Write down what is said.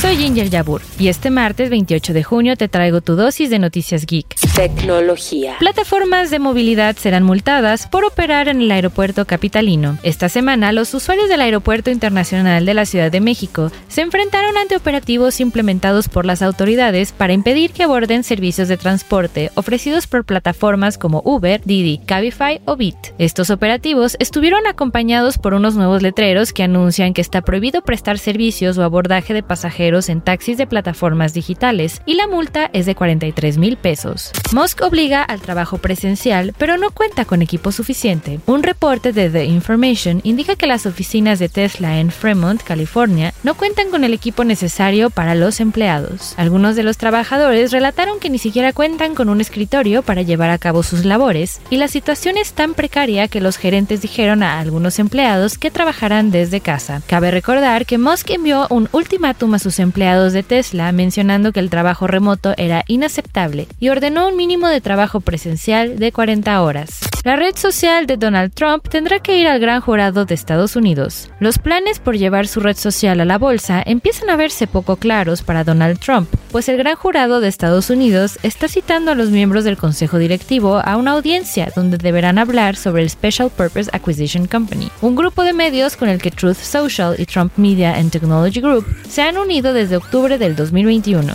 Soy Ginger Yabur y este martes 28 de junio te traigo tu dosis de noticias geek. Tecnología. Plataformas de movilidad serán multadas por operar en el aeropuerto capitalino. Esta semana, los usuarios del Aeropuerto Internacional de la Ciudad de México se enfrentaron ante operativos implementados por las autoridades para impedir que aborden servicios de transporte ofrecidos por plataformas como Uber, Didi, Cabify o Bit. Estos operativos estuvieron acompañados por unos nuevos letreros que anuncian que está prohibido prestar servicios o abordaje de pasajeros en taxis de plataformas digitales y la multa es de 43 mil pesos. Musk obliga al trabajo presencial, pero no cuenta con equipo suficiente. Un reporte de The Information indica que las oficinas de Tesla en Fremont, California, no cuentan con el equipo necesario para los empleados. Algunos de los trabajadores relataron que ni siquiera cuentan con un escritorio para llevar a cabo sus labores y la situación es tan precaria que los gerentes dijeron a algunos empleados que trabajarán desde casa. Cabe recordar que Musk envió un ultimátum a sus empleados de Tesla mencionando que el trabajo remoto era inaceptable y ordenó un mínimo de trabajo presencial de 40 horas. La red social de Donald Trump tendrá que ir al gran jurado de Estados Unidos. Los planes por llevar su red social a la bolsa empiezan a verse poco claros para Donald Trump, pues el gran jurado de Estados Unidos está citando a los miembros del consejo directivo a una audiencia donde deberán hablar sobre el Special Purpose Acquisition Company, un grupo de medios con el que Truth Social y Trump Media and Technology Group se han unido desde octubre del 2021.